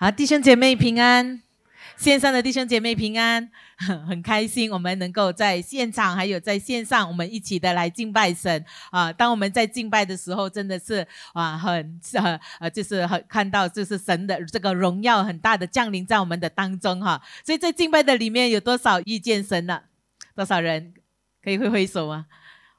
好，弟兄姐妹平安，线上的弟兄姐妹平安，很开心，我们能够在现场还有在线上，我们一起的来敬拜神啊！当我们在敬拜的时候，真的是啊，很呃呃，就是很看到就是神的这个荣耀很大的降临在我们的当中哈。所以在敬拜的里面有多少遇见神了？多少人可以挥挥手啊？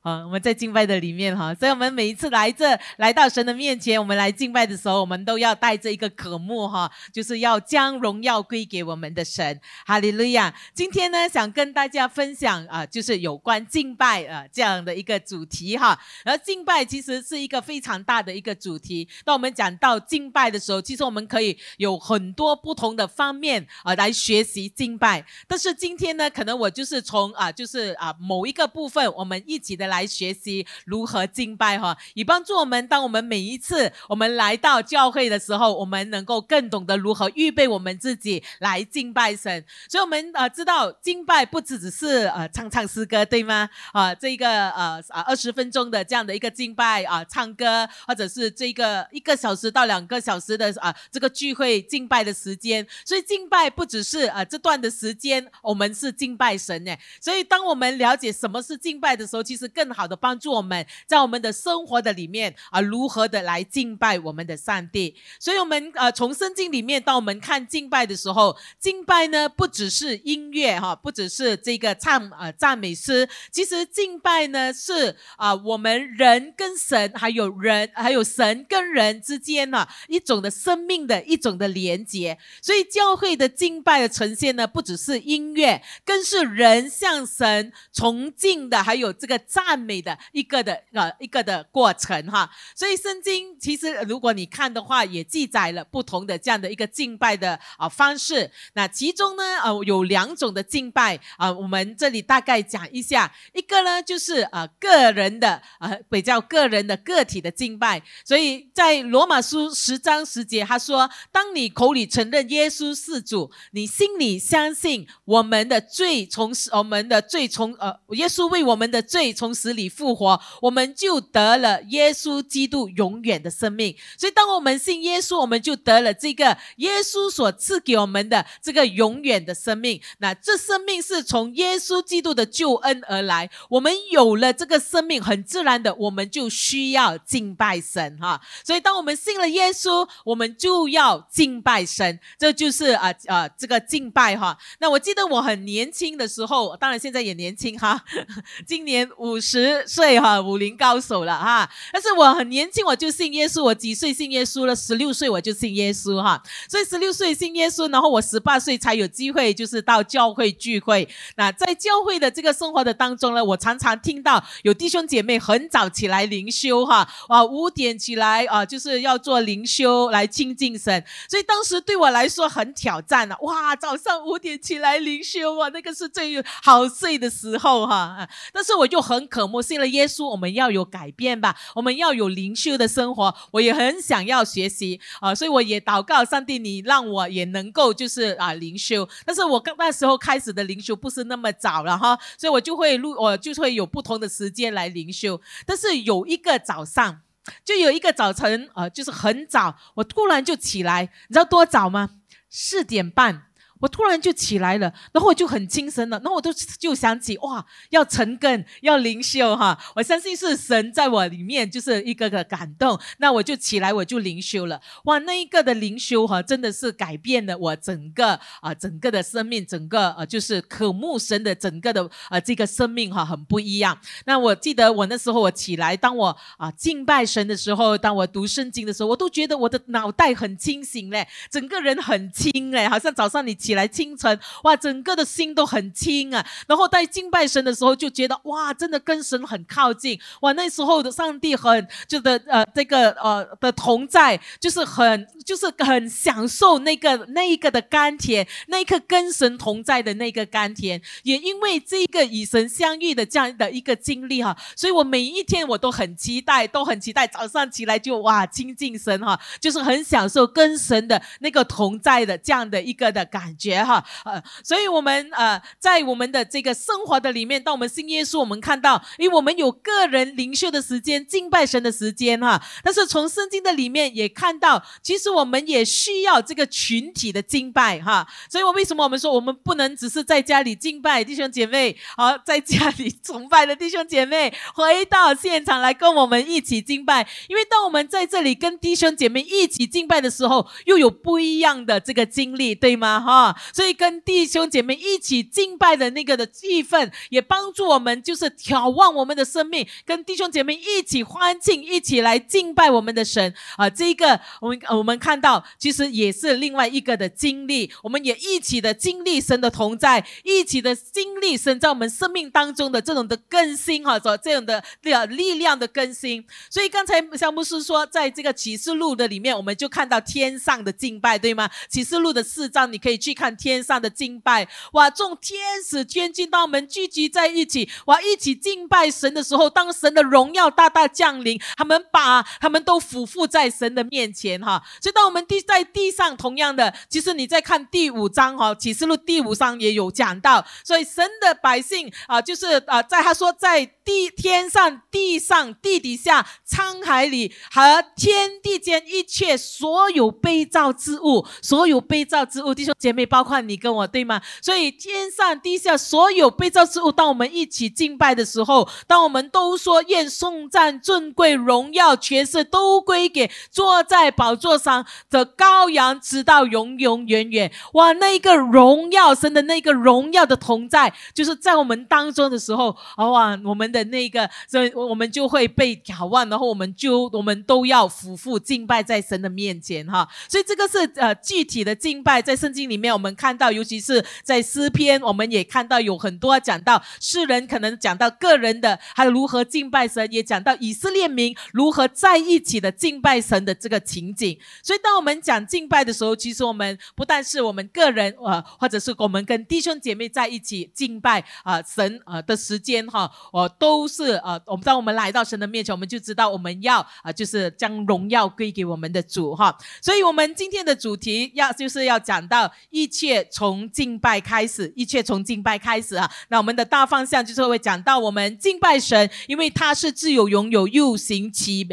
啊，我们在敬拜的里面哈，所以我们每一次来这来到神的面前，我们来敬拜的时候，我们都要带着一个渴慕哈，就是要将荣耀归给我们的神，哈利路亚。今天呢，想跟大家分享啊，就是有关敬拜啊这样的一个主题哈。而敬拜其实是一个非常大的一个主题。当我们讲到敬拜的时候，其实我们可以有很多不同的方面啊来学习敬拜。但是今天呢，可能我就是从啊，就是啊某一个部分，我们一起的。来学习如何敬拜哈，以帮助我们。当我们每一次我们来到教会的时候，我们能够更懂得如何预备我们自己来敬拜神。所以，我们呃知道敬拜不只只是呃唱唱诗歌，对吗？啊，这个呃啊二十分钟的这样的一个敬拜啊，唱歌，或者是这个一个小时到两个小时的啊这个聚会敬拜的时间。所以，敬拜不只是啊这段的时间，我们是敬拜神呢。所以，当我们了解什么是敬拜的时候，其实更好的帮助我们在我们的生活的里面啊，如何的来敬拜我们的上帝。所以，我们呃从圣经里面，当我们看敬拜的时候，敬拜呢不只是音乐哈，不只是这个唱呃赞美诗，其实敬拜呢是啊我们人跟神，还有人还有神跟人之间呢一种的生命的一种的连接。所以，教会的敬拜的呈现呢，不只是音乐，更是人向神崇敬的，还有这个赞。赞美的一个的呃一个的过程哈，所以圣经其实如果你看的话，也记载了不同的这样的一个敬拜的啊方式。那其中呢呃有两种的敬拜啊，我们这里大概讲一下。一个呢就是呃个人的呃比较个人的个体的敬拜。所以在罗马书十章十节他说：当你口里承认耶稣是主，你心里相信我们的罪从我们的罪从呃耶稣为我们的罪从。死里复活，我们就得了耶稣基督永远的生命。所以，当我们信耶稣，我们就得了这个耶稣所赐给我们的这个永远的生命。那这生命是从耶稣基督的救恩而来。我们有了这个生命，很自然的，我们就需要敬拜神哈。所以，当我们信了耶稣，我们就要敬拜神。这就是啊啊这个敬拜哈。那我记得我很年轻的时候，当然现在也年轻哈，今年五十。十岁哈，武林高手了哈。但是我很年轻，我就信耶稣。我几岁信耶稣了？十六岁我就信耶稣哈。所以十六岁信耶稣，然后我十八岁才有机会，就是到教会聚会。那在教会的这个生活的当中呢，我常常听到有弟兄姐妹很早起来灵修哈，啊五点起来啊，就是要做灵修来亲近神。所以当时对我来说很挑战啊，哇，早上五点起来灵修啊，那个是最好睡的时候哈。但是我就很可。渴慕信了耶稣，我们要有改变吧，我们要有灵修的生活。我也很想要学习啊，所以我也祷告上帝，你让我也能够就是啊灵修。但是我刚那时候开始的灵修不是那么早了哈，所以我就会录，我就会有不同的时间来灵修。但是有一个早上，就有一个早晨啊，就是很早，我突然就起来，你知道多早吗？四点半。我突然就起来了，然后我就很精神了，然后我都就想起哇，要成根，要灵修哈，我相信是神在我里面就是一个个感动，那我就起来，我就灵修了，哇，那一个的灵修哈，真的是改变了我整个啊，整个的生命，整个呃，就是渴慕神的整个的呃这个生命哈，很不一样。那我记得我那时候我起来，当我啊敬拜神的时候，当我读圣经的时候，我都觉得我的脑袋很清醒嘞，整个人很轻嘞，好像早上你。起来清晨，哇，整个的心都很轻啊。然后在敬拜神的时候，就觉得哇，真的跟神很靠近。哇，那时候的上帝很就的呃这个呃的同在，就是很就是很享受那个那一个的甘甜，那一刻跟神同在的那个甘甜。也因为这个与神相遇的这样的一个经历哈，所以我每一天我都很期待，都很期待早上起来就哇亲近神哈，就是很享受跟神的那个同在的这样的一个的感。觉哈。呃，所以我们呃在我们的这个生活的里面，当我们信耶稣，我们看到，因为我们有个人灵修的时间、敬拜神的时间哈。但是从圣经的里面也看到，其实我们也需要这个群体的敬拜哈。所以，我为什么我们说我们不能只是在家里敬拜弟兄姐妹，好在家里崇拜的弟兄姐妹回到现场来跟我们一起敬拜？因为当我们在这里跟弟兄姐妹一起敬拜的时候，又有不一样的这个经历，对吗？哈，所以跟弟兄姐妹一起敬拜的那个的气氛，也帮助我们就是眺望我们的生命，跟弟兄姐妹一起欢庆，一起来敬拜我们的神啊！这一个我们我们看到，其实也是另外一个的经历，我们也一起的经历神的同在，一起的经历神在我们生命当中的这种的更新哈，这这样的力量的更新。所以刚才像牧师说，在这个启示录的里面，我们就看到天上的敬拜，对吗？启示录的四章，你可以去看天上的敬拜。哇，众天使天君当我们聚集在一起，哇，一起敬拜神的时候，当神的荣耀大大降临，他们把他们都俯伏在神的面前哈。所以当我们地在地上，同样的，其实你在看第五章哈，启示录第五章也有讲到，所以神的百姓啊，就是啊，在他说在地天上、地上、地底下、沧海里和天地间一切所有被造之物，所有被造之物，弟兄姐妹，包括你跟我，对吗？所以天上地下所有被造之物，当我们一起敬拜的时候，当我们都说愿颂赞、尊贵、荣耀、权势都归给坐在宝座上的羔羊，直到永永远远。哇，那一个荣耀神的那个荣耀的同在，就是在我们当中的时候，哇，我们的那个，所以我们就会被眺望，然后我们就我们都要俯伏敬拜在神的面前哈。所以这个是呃具体的敬拜，在圣经里面我们看到，尤其是在诗篇，我们也看到有很多讲到世人可能讲到个人的，还有如何敬拜神，也讲到以色列民如何在一起的敬拜神的这个情景。所以当我们讲敬拜的时候，其实我们不但是我们个人呃，或者是我们跟弟兄姐妹在一起敬拜啊神啊的时间哈，我都是呃，我们当我们来到神的面前，我们就知道我们要啊，就是将荣耀归给我们的主哈。所以，我们今天的主题要就是要讲到一切从敬拜开始，一切从敬拜开始啊。那我们的大方向就是会讲到我们敬拜神，因为他是自有、拥有、又行其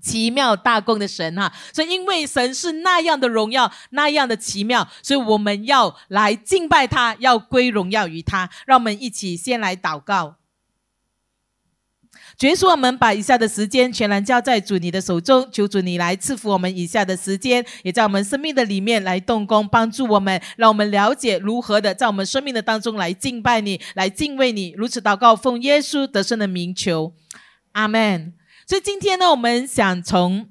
奇妙大功的神哈。所以，因为神是那样的荣耀，那样的奇妙，所以我们要来敬拜他，要归荣耀于他。让我们一起先来祷告。主耶稣，我们把以下的时间全然交在主你的手中，求主你来赐福我们以下的时间，也在我们生命的里面来动工，帮助我们，让我们了解如何的在我们生命的当中来敬拜你，来敬畏你。如此祷告，奉耶稣得胜的名求，阿门。所以今天呢，我们想从。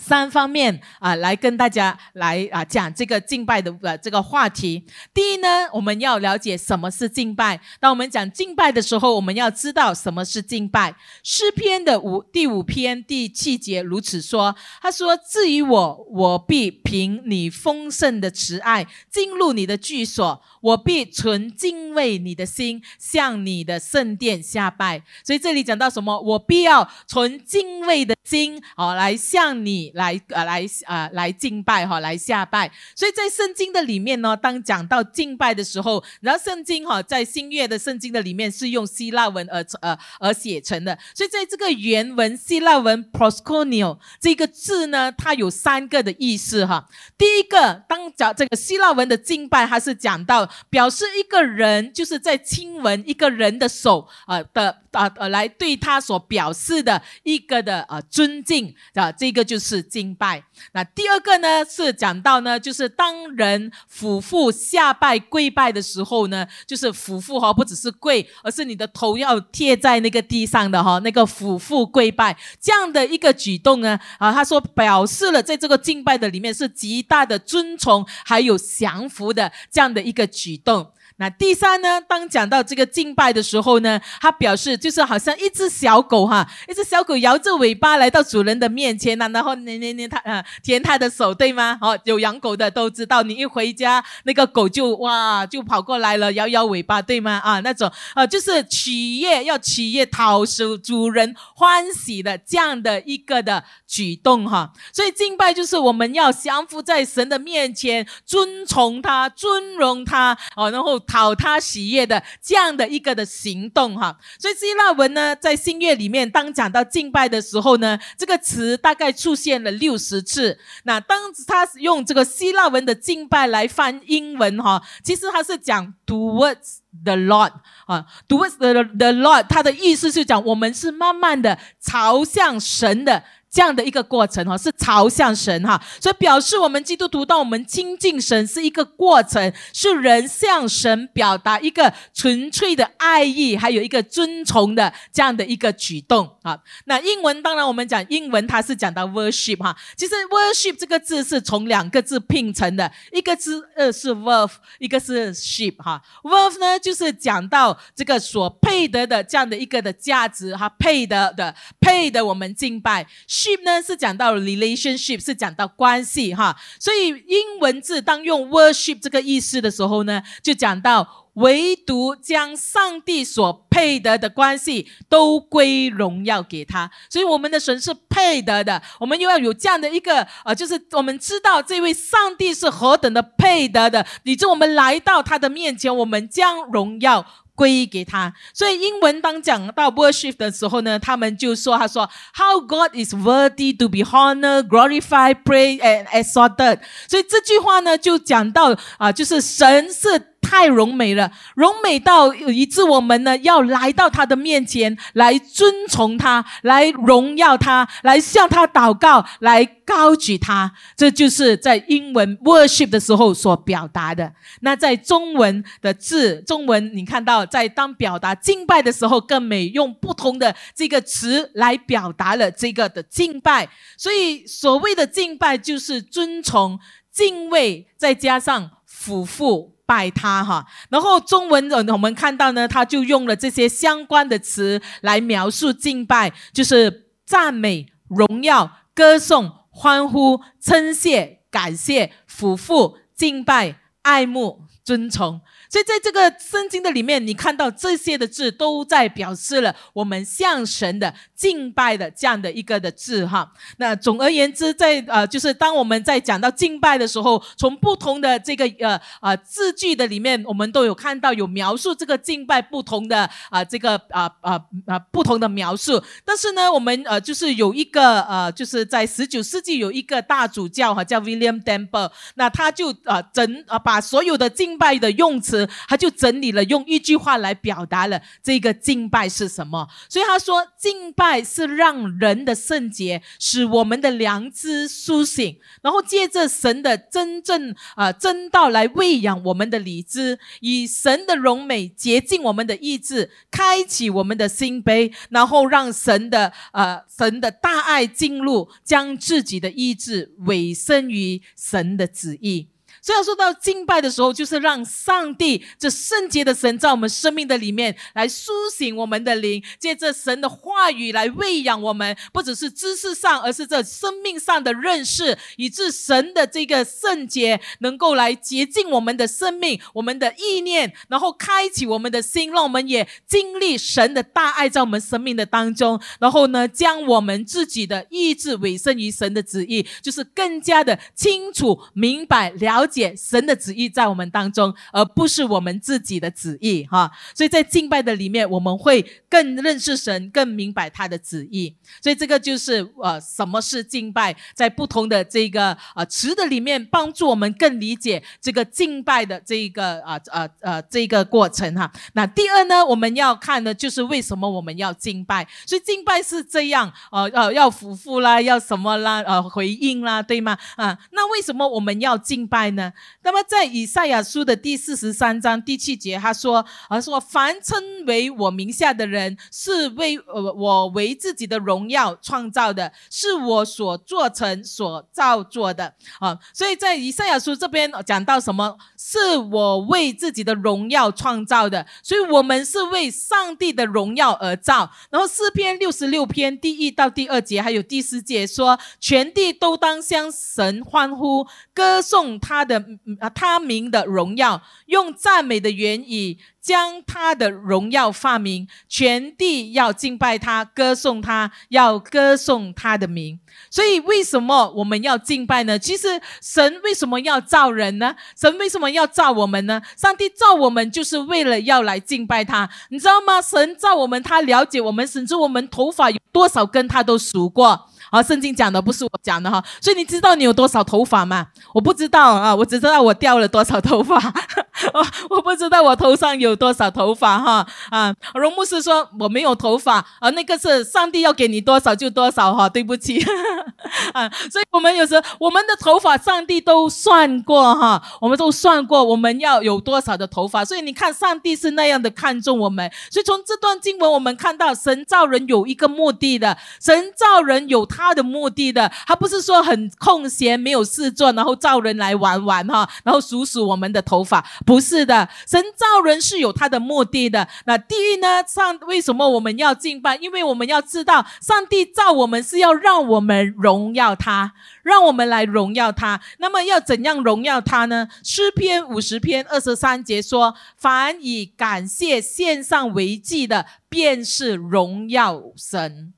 三方面啊，来跟大家来啊讲这个敬拜的呃这个话题。第一呢，我们要了解什么是敬拜。当我们讲敬拜的时候，我们要知道什么是敬拜。诗篇的五第五篇第七节如此说：“他说，至于我，我必凭你丰盛的慈爱进入你的居所。”我必存敬畏你的心，向你的圣殿下拜。所以这里讲到什么？我必要存敬畏的心，哦，来向你来呃来啊来敬拜哈，来下拜。所以在圣经的里面呢，当讲到敬拜的时候，然后圣经哈在新约的圣经的里面是用希腊文而呃而写成的。所以在这个原文希腊文 proskuneo 这个字呢，它有三个的意思哈。第一个，当讲这个希腊文的敬拜，它是讲到。表示一个人就是在亲吻一个人的手啊的啊呃来对他所表示的一个的啊尊敬啊这个就是敬拜。那第二个呢是讲到呢就是当人俯伏下拜跪拜的时候呢，就是俯伏哈不只是跪，而是你的头要贴在那个地上的哈那个俯伏跪拜这样的一个举动呢啊他说表示了在这个敬拜的里面是极大的尊崇还有降服的这样的一个。启动。那第三呢？当讲到这个敬拜的时候呢，他表示就是好像一只小狗哈，一只小狗摇着尾巴来到主人的面前呢，然后捏捏捏它啊，舔它的手，对吗？哦，有养狗的都知道，你一回家那个狗就哇就跑过来了，摇摇尾巴，对吗？啊，那种啊就是取悦要取悦讨使主人欢喜的这样的一个的举动哈。所以敬拜就是我们要降服在神的面前，尊崇他，尊荣他，哦，然后。讨他喜悦的这样的一个的行动哈，所以希腊文呢，在新月里面，当讲到敬拜的时候呢，这个词大概出现了六十次。那当他用这个希腊文的敬拜来翻英文哈，其实他是讲 towards the Lord 啊，towards the the Lord，他的意思是讲我们是慢慢的朝向神的。这样的一个过程哈，是朝向神哈，所以表示我们基督徒当我们亲近神是一个过程，是人向神表达一个纯粹的爱意，还有一个尊崇的这样的一个举动啊。那英文当然我们讲英文，它是讲到 worship 哈，其实 worship 这个字是从两个字拼成的，一个字呃是 worth，一个是 ship 哈。worth 呢就是讲到这个所配得的这样的一个的价值哈，配得的配得我们敬拜。Ship 呢是讲到 relationship，是讲到关系哈，所以英文字当用 worship 这个意思的时候呢，就讲到唯独将上帝所配得的关系都归荣耀给他，所以我们的神是配得的，我们又要有这样的一个呃，就是我们知道这位上帝是何等的配得的，以致我们来到他的面前，我们将荣耀。归给他，所以英文当讲到 worship 的时候呢，他们就说：“他说，How God is worthy to be honored, glorified, praised and exalted。”所以这句话呢，就讲到啊，就是神是。太荣美了，荣美到以致我们呢要来到他的面前来尊崇他，来荣耀他，来向他祷告，来高举他。这就是在英文 worship 的时候所表达的。那在中文的字，中文你看到在当表达敬拜的时候，更美用不同的这个词来表达了这个的敬拜。所以所谓的敬拜就是尊崇、敬畏，再加上俯伏。拜他哈，然后中文我们看到呢，他就用了这些相关的词来描述敬拜，就是赞美、荣耀、歌颂、欢呼、称谢、感谢、俯伏、敬拜、爱慕、尊崇。所以在这个圣经的里面，你看到这些的字都在表示了我们向神的敬拜的这样的一个的字哈。那总而言之，在呃，就是当我们在讲到敬拜的时候，从不同的这个呃呃字句的里面，我们都有看到有描述这个敬拜不同的啊这个啊啊啊不同的描述。但是呢，我们呃就是有一个呃就是在十九世纪有一个大主教哈叫 William Temple，那他就啊整啊把所有的敬拜的用词。他就整理了，用一句话来表达了这个敬拜是什么。所以他说，敬拜是让人的圣洁，使我们的良知苏醒，然后借着神的真正啊真道来喂养我们的理智，以神的荣美洁净我们的意志，开启我们的心扉，然后让神的呃神的大爱进入，将自己的意志委身于神的旨意。所以说到敬拜的时候，就是让上帝这圣洁的神在我们生命的里面来苏醒我们的灵，借着神的话语来喂养我们，不只是知识上，而是这生命上的认识，以致神的这个圣洁能够来洁净我们的生命、我们的意念，然后开启我们的心，让我们也经历神的大爱在我们生命的当中，然后呢，将我们自己的意志委身于神的旨意，就是更加的清楚、明白、了。解解神的旨意在我们当中，而不是我们自己的旨意哈。所以在敬拜的里面，我们会更认识神，更明白他的旨意。所以这个就是呃，什么是敬拜？在不同的这个呃词的里面，帮助我们更理解这个敬拜的这一个啊呃呃这个过程哈。那第二呢，我们要看的就是为什么我们要敬拜。所以敬拜是这样呃呃要服服啦，要什么啦呃回应啦，对吗？啊，那为什么我们要敬拜？呢？那么在以赛亚书的第四十三章第七节，他说：“啊，说凡称为我名下的人，是为呃我为自己的荣耀创造的，是我所做成、所造作的。”啊，所以在以赛亚书这边讲到什么？是我为自己的荣耀创造的，所以我们是为上帝的荣耀而造。然后诗篇六十六篇第一到第二节，还有第四节说：“全地都当向神欢呼，歌颂他的啊他名的荣耀，用赞美的言语。”将他的荣耀发明，全地要敬拜他，歌颂他，要歌颂他的名。所以，为什么我们要敬拜呢？其实，神为什么要造人呢？神为什么要造我们呢？上帝造我们就是为了要来敬拜他，你知道吗？神造我们，他了解我们，甚至我们头发有多少根，他都数过。啊，圣经讲的不是我讲的哈，所以你知道你有多少头发吗？我不知道啊，我只知道我掉了多少头发，我不知道我头上有多少头发哈啊。荣牧师说我没有头发啊，那个是上帝要给你多少就多少哈，对不起 啊。所以我们有时我们的头发上帝都算过哈，我们都算过我们要有多少的头发，所以你看上帝是那样的看重我们。所以从这段经文我们看到神造人有一个目的的，神造人有他。他的目的的，他不是说很空闲没有事做，然后造人来玩玩哈，然后数数我们的头发，不是的。神造人是有他的目的的。那第一呢，上为什么我们要敬拜？因为我们要知道，上帝造我们是要让我们荣耀他，让我们来荣耀他。那么要怎样荣耀他呢？诗篇五十篇二十三节说：“凡以感谢献上为祭的，便是荣耀神。”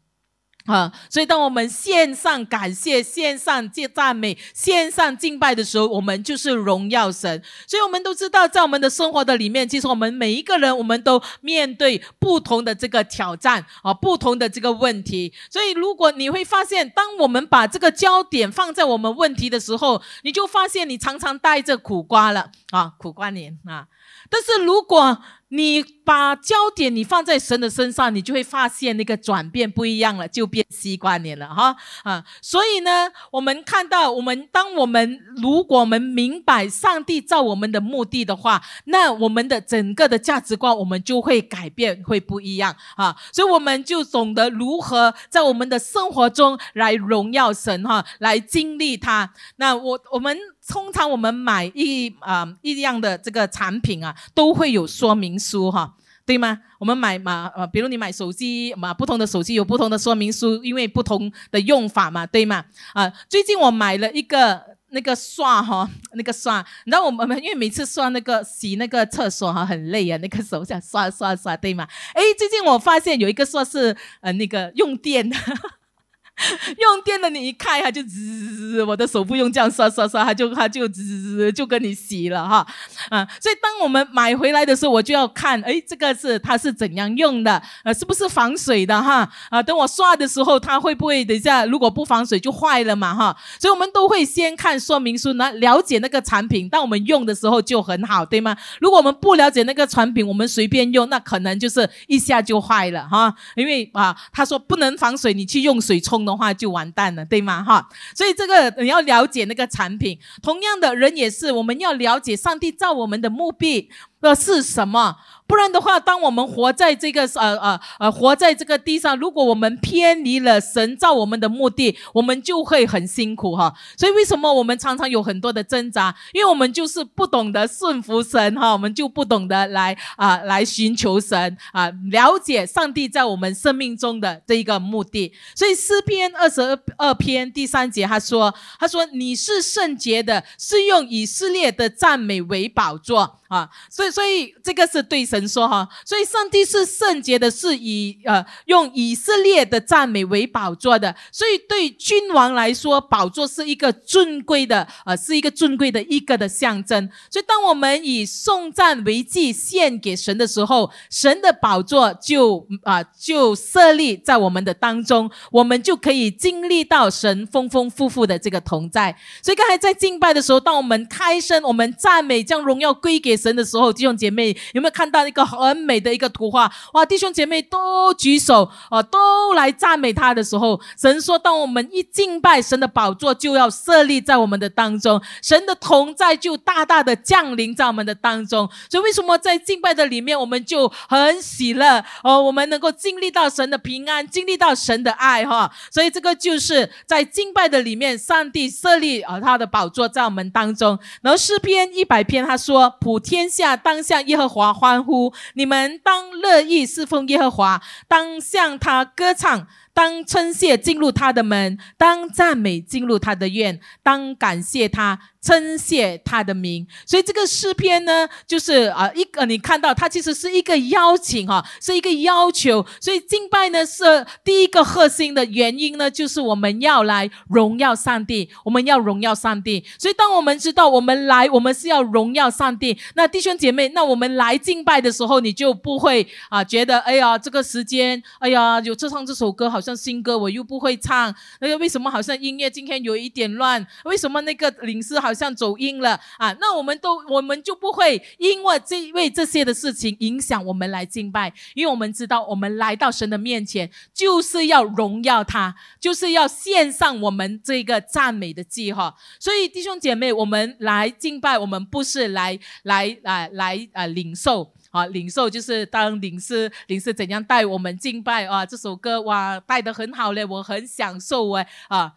啊，所以当我们线上感谢、线上借赞美、线上敬拜的时候，我们就是荣耀神。所以我们都知道，在我们的生活的里面，其实我们每一个人，我们都面对不同的这个挑战啊，不同的这个问题。所以，如果你会发现，当我们把这个焦点放在我们问题的时候，你就发现你常常带着苦瓜了啊，苦瓜脸啊。但是如果你把焦点你放在神的身上，你就会发现那个转变不一样了，就变西瓜脸了哈啊！所以呢，我们看到，我们当我们如果我们明白上帝造我们的目的的话，那我们的整个的价值观我们就会改变，会不一样啊！所以我们就懂得如何在我们的生活中来荣耀神哈，来经历他。那我我们。通常我们买一啊一样的这个产品啊，都会有说明书哈，对吗？我们买嘛呃，比如你买手机嘛，不同的手机有不同的说明书，因为不同的用法嘛，对吗？啊，最近我买了一个那个刷哈，那个刷，你知道我们因为每次刷那个洗那个厕所哈很累啊，那个手想刷刷刷，对吗？哎，最近我发现有一个刷是呃那个用电的。用电的你一开，它就滋，我的手不用这样刷刷刷，它就它就滋就跟你洗了哈，啊，所以当我们买回来的时候，我就要看，哎，这个是它是怎样用的，呃，是不是防水的哈？啊，等我刷的时候，它会不会等一下如果不防水就坏了嘛哈？所以我们都会先看说明书，呢，了解那个产品，当我们用的时候就很好，对吗？如果我们不了解那个产品，我们随便用，那可能就是一下就坏了哈，因为啊，他说不能防水，你去用水冲。的话就完蛋了，对吗？哈，所以这个你要了解那个产品。同样的人也是，我们要了解上帝造我们的目的的是什么。不然的话，当我们活在这个呃呃呃活在这个地上，如果我们偏离了神造我们的目的，我们就会很辛苦哈。所以为什么我们常常有很多的挣扎？因为我们就是不懂得顺服神哈，我们就不懂得来啊来寻求神啊，了解上帝在我们生命中的这一个目的。所以诗篇二十二二篇第三节他说：“他说你是圣洁的，是用以色列的赞美为宝座。”啊，所以所以这个是对神说哈，所以上帝是圣洁的，是以呃用以色列的赞美为宝座的，所以对君王来说，宝座是一个尊贵的，呃，是一个尊贵的一个的象征。所以当我们以颂赞为祭献给神的时候，神的宝座就啊就设立在我们的当中，我们就可以经历到神丰丰富富的这个同在。所以刚才在敬拜的时候，当我们开声，我们赞美将荣耀归给。神的时候，弟兄姐妹有没有看到一个很美的一个图画，哇！弟兄姐妹都举手哦，都来赞美他的时候，神说：当我们一敬拜神的宝座就要设立在我们的当中，神的同在就大大的降临在我们的当中。所以为什么在敬拜的里面，我们就很喜乐哦？我们能够经历到神的平安，经历到神的爱哈。所以这个就是在敬拜的里面，上帝设立啊他的宝座在我们当中。然后诗篇一百篇他说：普天下当向耶和华欢呼，你们当乐意侍奉耶和华，当向他歌唱。当称谢进入他的门，当赞美进入他的院，当感谢他。称谢他的名，所以这个诗篇呢，就是啊，一个你看到它其实是一个邀请哈，是一个要求。所以敬拜呢是第一个核心的原因呢，就是我们要来荣耀上帝，我们要荣耀上帝。所以当我们知道我们来，我们是要荣耀上帝，那弟兄姐妹，那我们来敬拜的时候，你就不会啊觉得哎呀这个时间，哎呀有这唱这首歌好像新歌，我又不会唱，那个为什么好像音乐今天有一点乱？为什么那个领事好？像走音了啊，那我们都我们就不会因为这为这些的事情影响我们来敬拜，因为我们知道我们来到神的面前就是要荣耀他，就是要献上我们这个赞美的记哈。所以弟兄姐妹，我们来敬拜，我们不是来来来来啊领受啊领受，就是当领事领事怎样带我们敬拜啊，这首歌哇带的很好嘞，我很享受哎啊。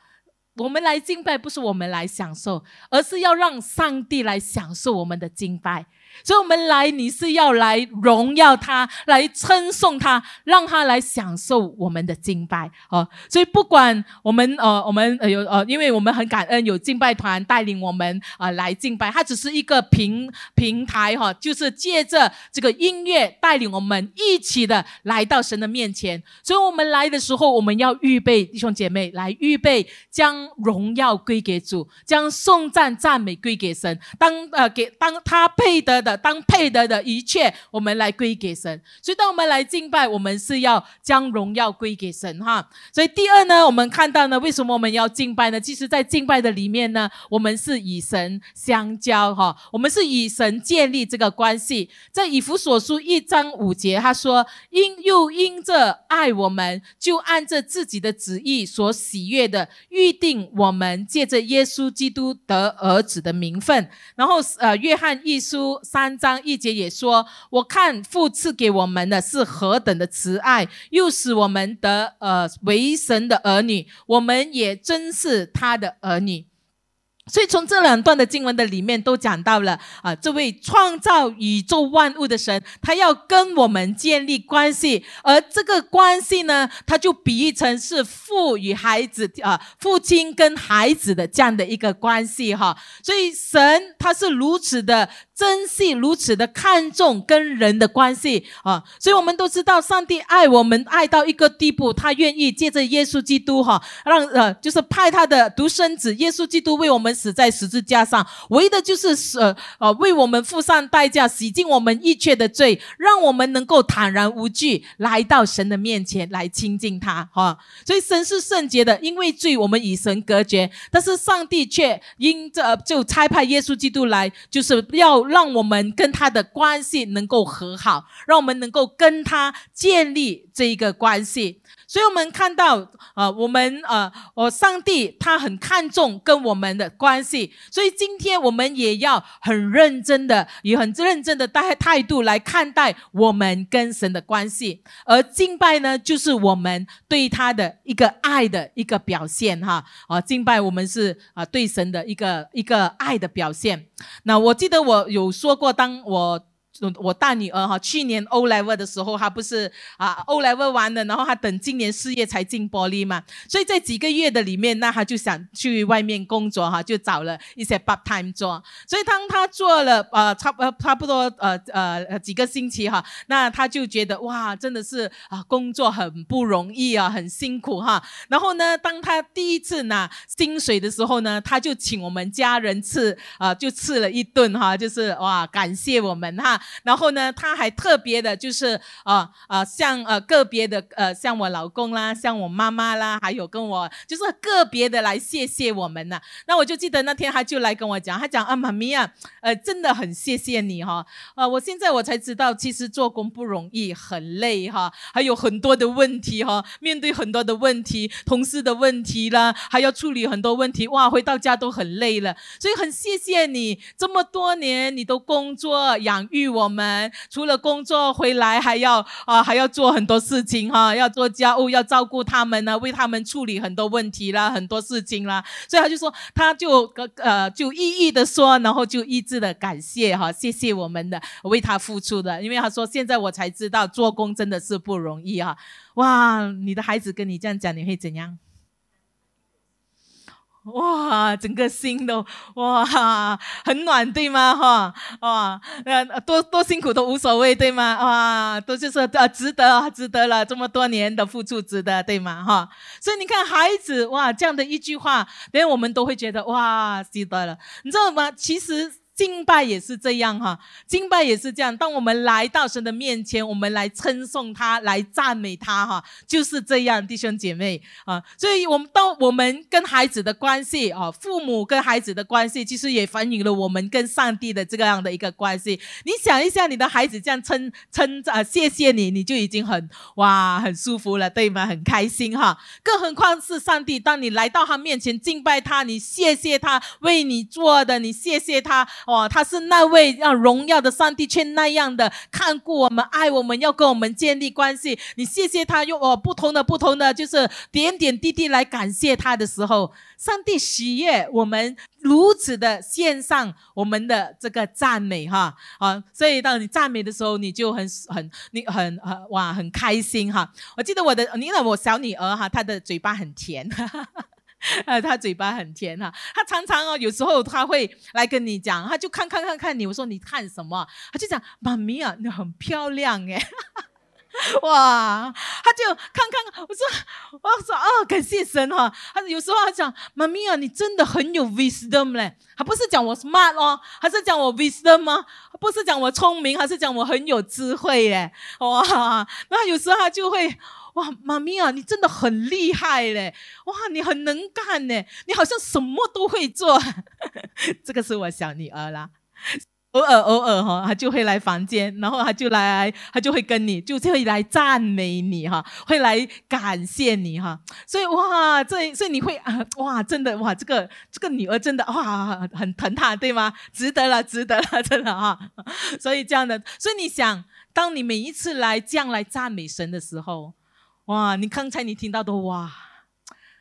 我们来敬拜，不是我们来享受，而是要让上帝来享受我们的敬拜。所以，我们来，你是要来荣耀他，来称颂他，让他来享受我们的敬拜哦。所以，不管我们呃，我们有呃，因为我们很感恩有敬拜团带领我们啊来敬拜，它只是一个平平台哈，就是借着这个音乐带领我们一起的来到神的面前。所以，我们来的时候，我们要预备弟兄姐妹来预备，将荣耀归给主，将颂赞赞美归给神。当呃给当他配得。当配得的一切，我们来归给神。所以，当我们来敬拜，我们是要将荣耀归给神哈。所以，第二呢，我们看到呢，为什么我们要敬拜呢？其实，在敬拜的里面呢，我们是以神相交哈，我们是以神建立这个关系。在以弗所书一章五节，他说：“因又因着爱我们，就按着自己的旨意所喜悦的，预定我们借着耶稣基督得儿子的名分。”然后，呃，约翰一书。三章一节也说：“我看父赐给我们的是何等的慈爱，又使我们得呃为神的儿女，我们也真是他的儿女。”所以从这两段的经文的里面都讲到了啊，这位创造宇宙万物的神，他要跟我们建立关系，而这个关系呢，他就比喻成是父与孩子啊，父亲跟孩子的这样的一个关系哈。所以神他是如此的珍惜，如此的看重跟人的关系啊。所以我们都知道，上帝爱我们爱到一个地步，他愿意借着耶稣基督哈，让呃就是派他的独生子耶稣基督为我们。死在十字架上，为的就是呃呃为我们付上代价，洗净我们一切的罪，让我们能够坦然无惧来到神的面前来亲近他哈。所以神是圣洁的，因为罪我们与神隔绝，但是上帝却因这就差派耶稣基督来，就是要让我们跟他的关系能够和好，让我们能够跟他建立这一个关系。所以我们看到，呃，我们呃，我上帝他很看重跟我们的关系，所以今天我们也要很认真的，以很认真的态态度来看待我们跟神的关系。而敬拜呢，就是我们对他的一个爱的一个表现，哈，啊，敬拜我们是啊对神的一个一个爱的表现。那我记得我有说过，当我。我大女儿哈，去年 O level 的时候，她不是啊 O level 完了，然后她等今年四月才进玻璃嘛，所以在几个月的里面，那她就想去外面工作哈，就找了一些 part time 做。所以当她做了呃差呃差不多呃呃几个星期哈，那她就觉得哇，真的是啊工作很不容易啊，很辛苦哈。然后呢，当她第一次拿薪水的时候呢，她就请我们家人吃啊，就吃了一顿哈，就是哇感谢我们哈。然后呢，他还特别的，就是啊啊，像呃个别的呃，像我老公啦，像我妈妈啦，还有跟我就是个别的来谢谢我们呢。那我就记得那天他就来跟我讲，他讲啊，妈咪啊，呃，真的很谢谢你哈。啊，我现在我才知道，其实做工不容易，很累哈，还有很多的问题哈，面对很多的问题，同事的问题啦，还要处理很多问题，哇，回到家都很累了。所以很谢谢你这么多年，你都工作养育我我们，除了工作回来还要啊还要做很多事情哈，要做家务，要照顾他们呢，为他们处理很多问题啦，很多事情啦。所以他就说，他就呃就一一的说，然后就一致的感谢哈，谢谢我们的为他付出的，因为他说现在我才知道做工真的是不容易哈。哇，你的孩子跟你这样讲，你会怎样？哇，整个心都哇很暖，对吗？哈哇，那多多辛苦都无所谓，对吗？哇，都就是啊值得，值得了，这么多年的付出值得，对吗？哈，所以你看孩子哇这样的一句话，连我们都会觉得哇值得了，你知道吗？其实。敬拜也是这样哈，敬拜也是这样。当我们来到神的面前，我们来称颂他，来赞美他哈，就是这样，弟兄姐妹啊。所以，我们当我们跟孩子的关系啊，父母跟孩子的关系，其实也反映了我们跟上帝的这个样的一个关系。你想一下，你的孩子这样称称啊，谢谢你，你就已经很哇，很舒服了，对吗？很开心哈。更何况是上帝，当你来到他面前敬拜他，你谢谢他为你做的，你谢谢他。哇，他是那位让荣耀的上帝，却那样的看顾我们、爱我们，要跟我们建立关系。你谢谢他，用哦不同的、不同的，就是点点滴滴来感谢他的时候，上帝喜悦我们如此的献上我们的这个赞美哈啊！所以当你赞美的时候，你就很很你很很哇很开心哈。我记得我的，你看我小女儿哈，她的嘴巴很甜。呃，他嘴巴很甜哈，他常常哦，有时候他会来跟你讲，他就看看看看你，我说你看什么？他就讲妈咪啊，你很漂亮哎，哇，他就看看，我说我说哦，感谢神哈，他有时候他讲妈咪啊，你真的很有 wisdom 嘞，他不是讲我 smart 哦，还是讲我 wisdom 吗？不是讲我聪明，还是讲我很有智慧耶？哇，那有时候他就会。哇，妈咪啊，你真的很厉害嘞！哇，你很能干呢，你好像什么都会做。这个是我小女儿啦，偶尔偶尔哈，她就会来房间，然后她就来，她就会跟你，就会来赞美你哈，会来感谢你哈。所以哇，这所以你会啊，哇，真的哇，这个这个女儿真的哇，很疼她对吗？值得了，值得了，真的哈。所以这样的，所以你想，当你每一次来这样来赞美神的时候。哇，你刚才你听到的哇。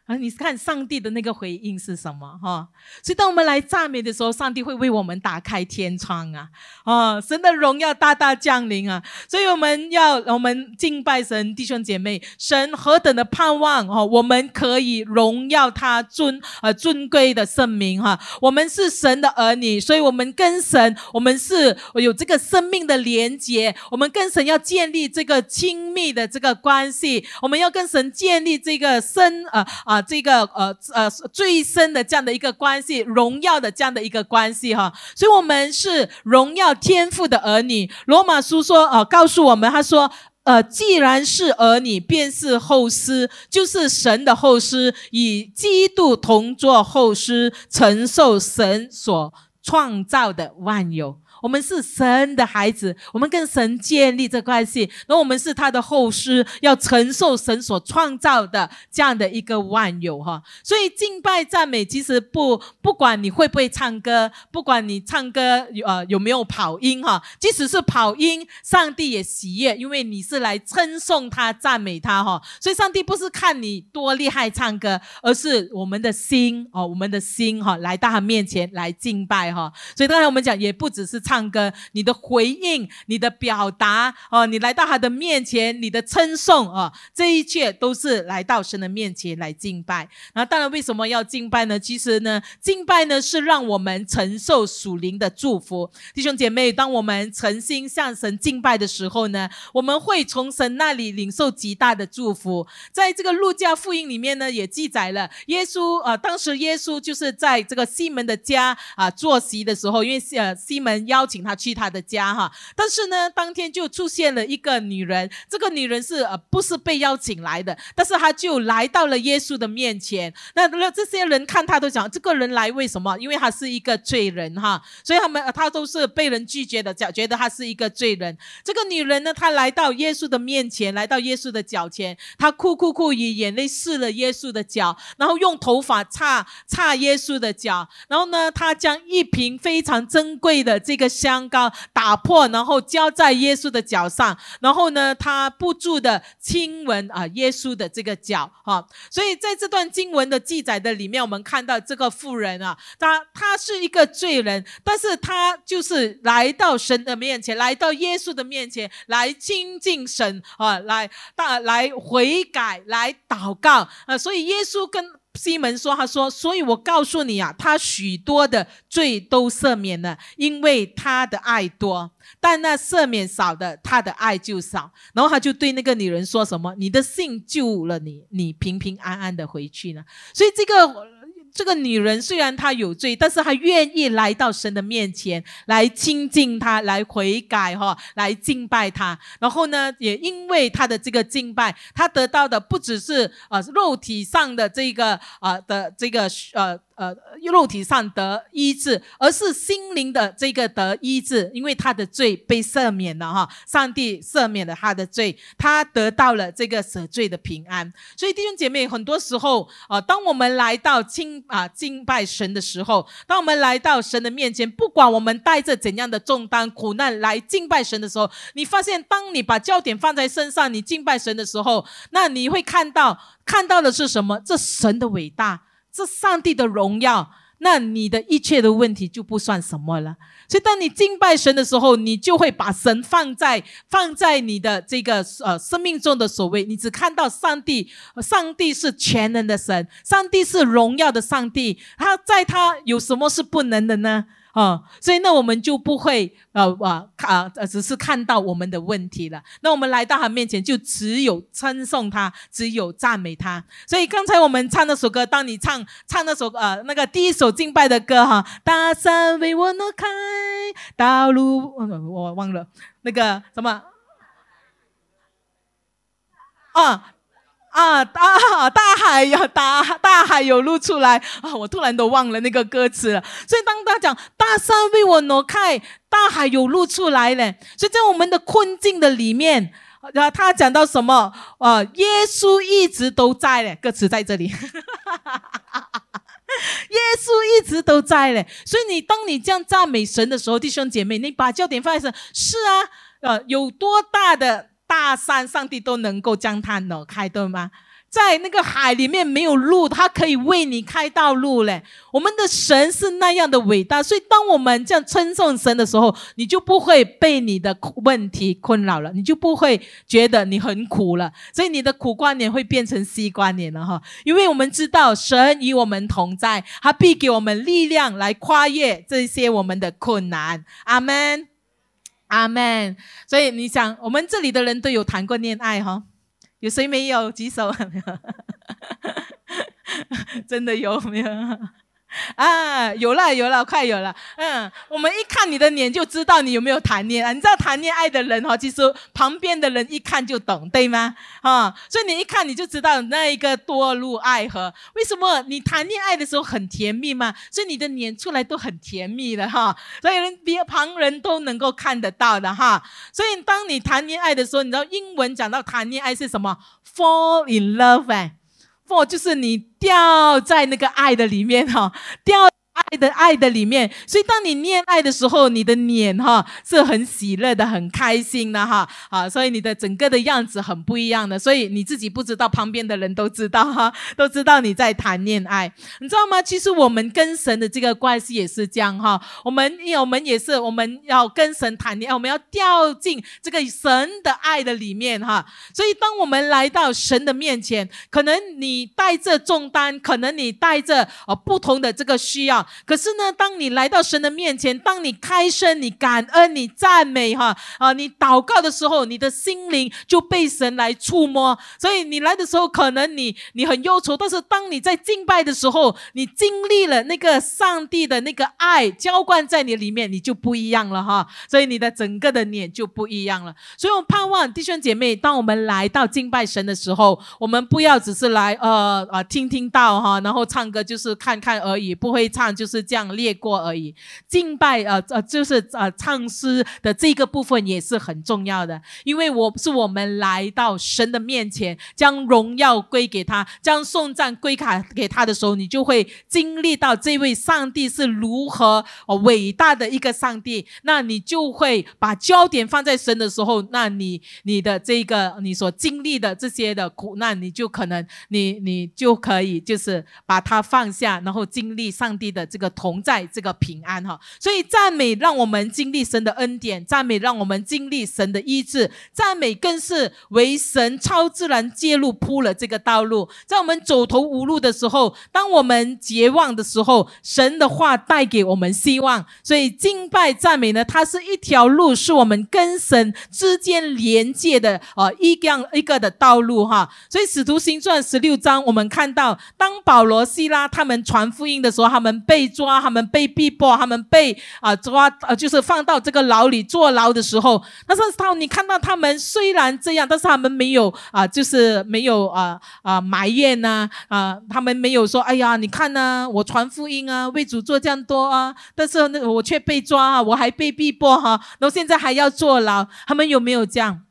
啊，你看上帝的那个回应是什么哈？所以当我们来赞美的时候，上帝会为我们打开天窗啊！啊，神的荣耀大大降临啊！所以我们要我们敬拜神，弟兄姐妹，神何等的盼望哦！我们可以荣耀他尊呃尊贵的圣名哈！我们是神的儿女，所以我们跟神，我们是有这个生命的连接，我们跟神要建立这个亲密的这个关系，我们要跟神建立这个深呃啊。啊，这个呃呃最深的这样的一个关系，荣耀的这样的一个关系哈，所以我们是荣耀天赋的儿女。罗马书说，呃，告诉我们，他说，呃，既然是儿女，便是后师，就是神的后师，与基督同作后师，承受神所创造的万有。我们是神的孩子，我们跟神建立这关系，那我们是他的后师，要承受神所创造的这样的一个万有哈。所以敬拜赞美，其实不不管你会不会唱歌，不管你唱歌呃有没有跑音哈，即使是跑音，上帝也喜悦，因为你是来称颂他、赞美他哈。所以上帝不是看你多厉害唱歌，而是我们的心哦，我们的心哈，来到他面前来敬拜哈。所以刚才我们讲，也不只是。唱唱歌，你的回应，你的表达，哦，你来到他的面前，你的称颂，哦，这一切都是来到神的面前来敬拜。那当然，为什么要敬拜呢？其实呢，敬拜呢是让我们承受属灵的祝福。弟兄姐妹，当我们诚心向神敬拜的时候呢，我们会从神那里领受极大的祝福。在这个路加福音里面呢，也记载了耶稣啊，当时耶稣就是在这个西门的家啊坐席的时候，因为西呃西门邀请他去他的家哈，但是呢，当天就出现了一个女人，这个女人是呃不是被邀请来的，但是她就来到了耶稣的面前。那那这些人看他都讲，这个人来为什么？因为他是一个罪人哈，所以他们他都是被人拒绝的，讲觉得他是一个罪人。这个女人呢，她来到耶稣的面前，来到耶稣的脚前，她哭哭哭以眼泪湿了耶稣的脚，然后用头发擦擦耶稣的脚，然后呢，她将一瓶非常珍贵的这个香膏打破，然后浇在耶稣的脚上，然后呢，他不住的亲吻啊耶稣的这个脚哈。所以在这段经文的记载的里面，我们看到这个妇人啊，她她是一个罪人，但是她就是来到神的面前，来到耶稣的面前来亲近神啊，来大来悔改，来祷告啊。所以耶稣跟西门说：“他说，所以我告诉你啊，他许多的罪都赦免了，因为他的爱多；但那赦免少的，他的爱就少。然后他就对那个女人说什么：‘你的信救了你，你平平安安的回去呢。’所以这个。”这个女人虽然她有罪，但是她愿意来到神的面前来亲近他，来悔改哈，来敬拜他。然后呢，也因为她的这个敬拜，她得到的不只是呃肉体上的这个呃的这个呃。呃，肉体上得医治，而是心灵的这个得医治，因为他的罪被赦免了哈，上帝赦免了他的罪，他得到了这个赦罪的平安。所以弟兄姐妹，很多时候啊，当我们来到敬啊敬拜神的时候，当我们来到神的面前，不管我们带着怎样的重担苦难来敬拜神的时候，你发现，当你把焦点放在身上，你敬拜神的时候，那你会看到看到的是什么？这神的伟大。这上帝的荣耀，那你的一切的问题就不算什么了。所以，当你敬拜神的时候，你就会把神放在放在你的这个呃生命中的首位。你只看到上帝，上帝是全能的神，上帝是荣耀的上帝。他在他有什么是不能的呢？啊，所以那我们就不会呃啊啊，只是看到我们的问题了。那我们来到他面前，就只有称颂他，只有赞美他。所以刚才我们唱那首歌，当你唱唱那首呃那个第一首敬拜的歌哈，大山为我挪开道路，我忘了那个什么啊。啊，大大海呀，大大海有露出来啊！我突然都忘了那个歌词了。所以当他讲大山为我挪开，大海有露出来嘞。所以在我们的困境的里面，然后他讲到什么？啊，耶稣一直都在嘞。歌词在这里，耶稣一直都在嘞。所以你当你这样赞美神的时候，弟兄姐妹，你把焦点放在神，是啊，呃，有多大的？大山，上帝都能够将它挪开，对吗？在那个海里面没有路，它可以为你开道路嘞。我们的神是那样的伟大，所以当我们这样称颂神的时候，你就不会被你的问题困扰了，你就不会觉得你很苦了。所以你的苦瓜年会变成西瓜年了哈，因为我们知道神与我们同在，他必给我们力量来跨越这些我们的困难。阿门。阿门。所以你想，我们这里的人都有谈过恋爱哈？有谁没有？举手。真的有没有？啊，有了有了，快有了。嗯，我们一看你的脸就知道你有没有谈恋爱。你知道谈恋爱的人哈，其实旁边的人一看就懂，对吗？啊，所以你一看你就知道那一个堕入爱河。为什么你谈恋爱的时候很甜蜜吗？所以你的脸出来都很甜蜜的哈。所以人别旁人都能够看得到的哈。所以当你谈恋爱的时候，你知道英文讲到谈恋爱是什么？Fall in love 哎。For 就是你掉在那个爱的里面哈，掉。爱的爱的里面，所以当你恋爱的时候，你的脸哈是很喜乐的，很开心的哈啊，所以你的整个的样子很不一样的，所以你自己不知道，旁边的人都知道哈，都知道你在谈恋爱，你知道吗？其实我们跟神的这个关系也是这样哈，我们我们也是我们要跟神谈恋爱，我们要掉进这个神的爱的里面哈，所以当我们来到神的面前，可能你带着重担，可能你带着呃不同的这个需要。可是呢，当你来到神的面前，当你开声、你感恩、你赞美哈啊，你祷告的时候，你的心灵就被神来触摸。所以你来的时候，可能你你很忧愁，但是当你在敬拜的时候，你经历了那个上帝的那个爱浇灌在你里面，你就不一样了哈。所以你的整个的脸就不一样了。所以我盼望弟兄姐妹，当我们来到敬拜神的时候，我们不要只是来呃呃听听到哈，然后唱歌就是看看而已，不会唱就是这样列过而已。敬拜呃呃就是呃唱诗的这个部分也是很重要的，因为我是我们来到神的面前，将荣耀归给他，将颂赞归卡给他的时候，你就会经历到这位上帝是如何伟大的一个上帝，那你就会把焦点放在神的时候，那你你的这个你所经历的这些的苦难，你就可能你你就可以就是把它放下，然后经历上帝的这个同在，这个平安哈。所以赞美让我们经历神的恩典，赞美让我们经历神的医治，赞美更是为神超自然介入铺了这个道路。在我们走投无路的时候，当我们绝望的时候，神的话带给我们希望。所以敬拜赞美呢，它是一条路，是我们跟神之间连接的呃一样一个的道路哈。所以使徒行传十六章，我们看到当保罗、希拉他们传福音的时候，他们被被抓，他们被逼迫，他们被啊抓呃就是放到这个牢里坐牢的时候，但是他你看到他们虽然这样，但是他们没有啊就是没有啊啊埋怨呐啊，他们没有说哎呀你看呢我传福音啊为主做这样多啊，但是那我却被抓啊，我还被逼迫哈，然后现在还要坐牢，他们有没有这样？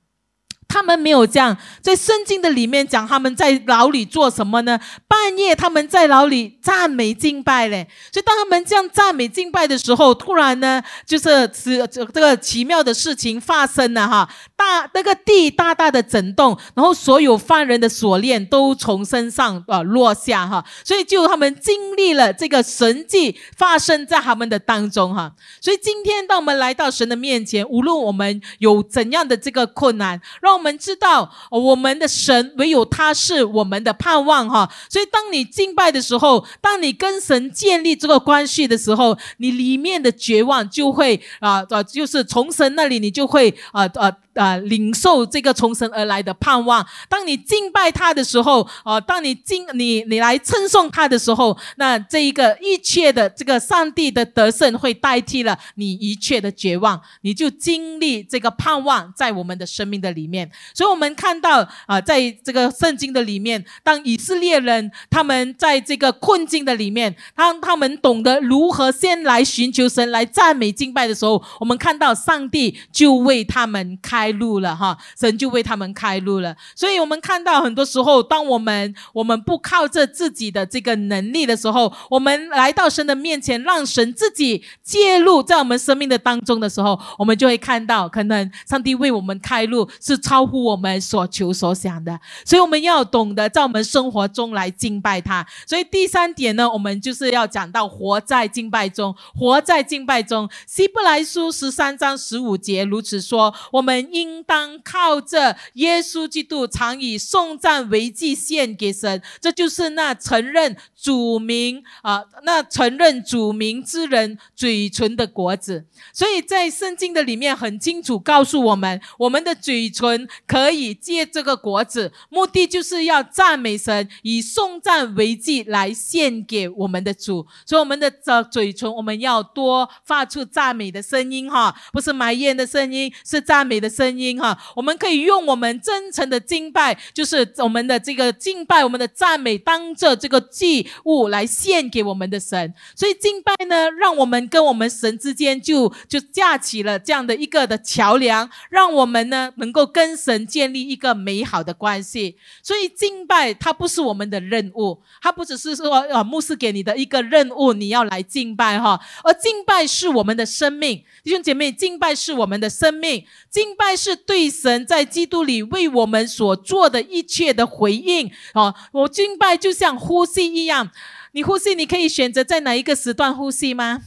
他们没有这样，在圣经的里面讲他们在牢里做什么呢？半夜他们在牢里赞美敬拜嘞。所以当他们这样赞美敬拜的时候，突然呢，就是此这这个奇妙的事情发生了哈，大那个地大大的震动，然后所有犯人的锁链都从身上啊落下哈。所以就他们经历了这个神迹发生在他们的当中哈。所以今天当我们来到神的面前，无论我们有怎样的这个困难，让我们。知道，我们的神唯有他是我们的盼望哈。所以，当你敬拜的时候，当你跟神建立这个关系的时候，你里面的绝望就会啊啊，就是从神那里，你就会啊啊。啊，领受这个从神而来的盼望。当你敬拜他的时候，啊，当你敬你你来称颂他的时候，那这一个一切的这个上帝的得胜会代替了你一切的绝望，你就经历这个盼望在我们的生命的里面。所以，我们看到啊，在这个圣经的里面，当以色列人他们在这个困境的里面，当他们懂得如何先来寻求神来赞美敬拜的时候，我们看到上帝就为他们开。开路了哈，神就为他们开路了。所以，我们看到很多时候，当我们我们不靠着自己的这个能力的时候，我们来到神的面前，让神自己介入在我们生命的当中的时候，我们就会看到，可能上帝为我们开路是超乎我们所求所想的。所以，我们要懂得在我们生活中来敬拜他。所以，第三点呢，我们就是要讲到活在敬拜中，活在敬拜中。希伯来书十三章十五节如此说：我们。应当靠着耶稣基督，常以颂赞为祭献给神。这就是那承认主名啊，那承认主名之人嘴唇的果子。所以在圣经的里面很清楚告诉我们，我们的嘴唇可以借这个果子，目的就是要赞美神，以颂赞为祭来献给我们的主。所以我们的这嘴唇，我们要多发出赞美的声音哈，不是埋怨的声音，是赞美的声。音哈，我们可以用我们真诚的敬拜，就是我们的这个敬拜，我们的赞美，当着这个祭物来献给我们的神。所以敬拜呢，让我们跟我们神之间就就架起了这样的一个的桥梁，让我们呢能够跟神建立一个美好的关系。所以敬拜它不是我们的任务，它不只是说啊牧师给你的一个任务，你要来敬拜哈，而敬拜是我们的生命，弟兄姐妹，敬拜是我们的生命，敬拜。是对神在基督里为我们所做的一切的回应啊！我敬拜就像呼吸一样，你呼吸，你可以选择在哪一个时段呼吸吗？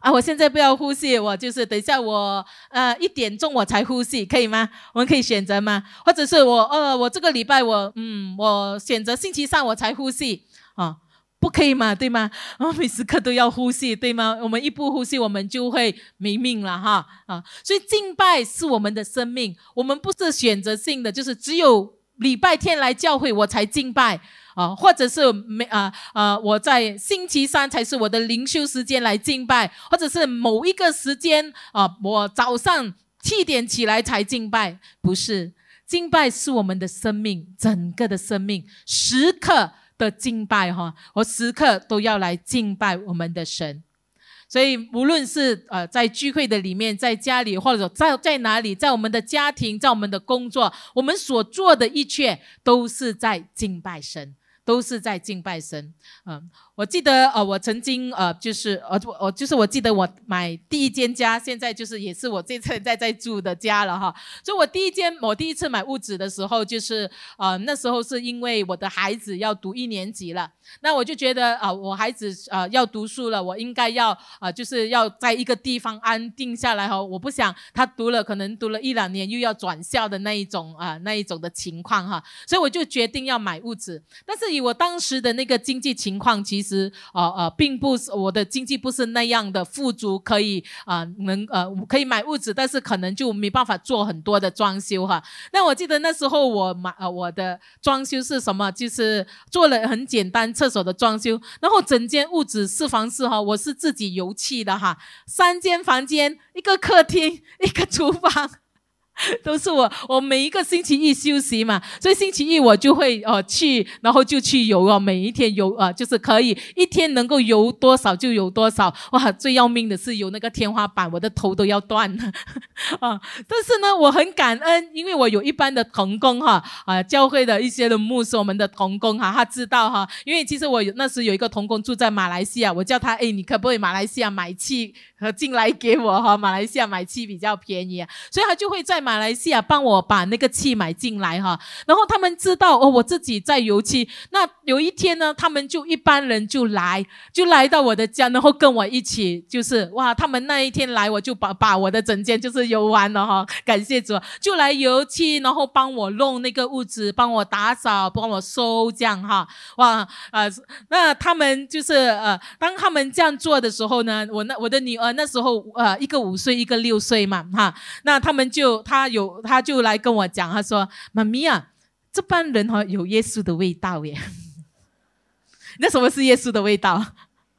啊，我现在不要呼吸，我就是等一下我呃一点钟我才呼吸，可以吗？我们可以选择吗？或者是我呃我这个礼拜我嗯我选择星期三我才呼吸啊？不可以嘛，对吗？我每时刻都要呼吸，对吗？我们一不呼吸，我们就会没命了哈啊！所以敬拜是我们的生命，我们不是选择性的，就是只有礼拜天来教会我才敬拜啊，或者是没啊啊，我在星期三才是我的灵修时间来敬拜，或者是某一个时间啊，我早上七点起来才敬拜，不是敬拜是我们的生命，整个的生命时刻。的敬拜哈，我时刻都要来敬拜我们的神，所以无论是呃在聚会的里面，在家里或者在在哪里，在我们的家庭，在我们的工作，我们所做的一切都是在敬拜神，都是在敬拜神，嗯。我记得呃，我曾经呃，就是呃，我就是我记得我买第一间家，现在就是也是我这次在在住的家了哈。所以我第一间我第一次买屋子的时候，就是呃那时候是因为我的孩子要读一年级了，那我就觉得啊，我孩子呃要读书了，我应该要啊，就是要在一个地方安定下来哈。我不想他读了可能读了一两年又要转校的那一种啊那一种的情况哈。所以我就决定要买屋子，但是以我当时的那个经济情况，其其实呃呃，并不是我的经济不是那样的富足，可以啊能呃可以买屋子，但是可能就没办法做很多的装修哈。那我记得那时候我买呃我的装修是什么？就是做了很简单厕所的装修，然后整间屋子四房四哈，我是自己油漆的哈，三间房间，一个客厅，一个厨房。都是我，我每一个星期一休息嘛，所以星期一我就会呃去，然后就去游哦，每一天游啊，就是可以一天能够游多少就游多少。哇，最要命的是游那个天花板，我的头都要断了 啊！但是呢，我很感恩，因为我有一班的童工哈啊，教会的一些的牧师，我们的童工哈，他知道哈，因为其实我有那时有一个童工住在马来西亚，我叫他哎，你可不可以马来西亚买气和进来给我哈？马来西亚买气比较便宜，所以他就会在马。来西亚帮我把那个气买进来哈，然后他们知道哦，我自己在油漆。那有一天呢，他们就一般人就来，就来到我的家，然后跟我一起，就是哇，他们那一天来，我就把把我的整间就是油完了哈，感谢主，就来油漆，然后帮我弄那个屋子，帮我打扫，帮我收这样哈，哇啊，那他们就是呃，当他们这样做的时候呢，我那我的女儿那时候呃，一个五岁，一个六岁嘛哈，那他们就。他有，他就来跟我讲，他说：“妈咪啊，这班人哈有耶稣的味道耶。”那什么是耶稣的味道？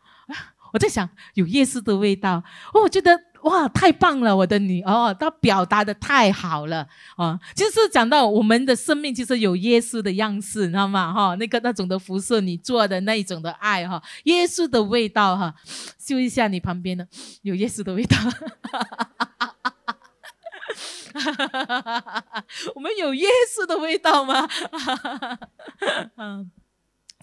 我在想，有耶稣的味道，哦，我觉得哇，太棒了！我的女儿，她表达的太好了啊！就是讲到我们的生命，其实有耶稣的样式，你知道吗？哈，那个那种的辐射，你做的那一种的爱哈，耶稣的味道哈，嗅一下你旁边的，有耶稣的味道。我们有耶稣的味道吗？嗯。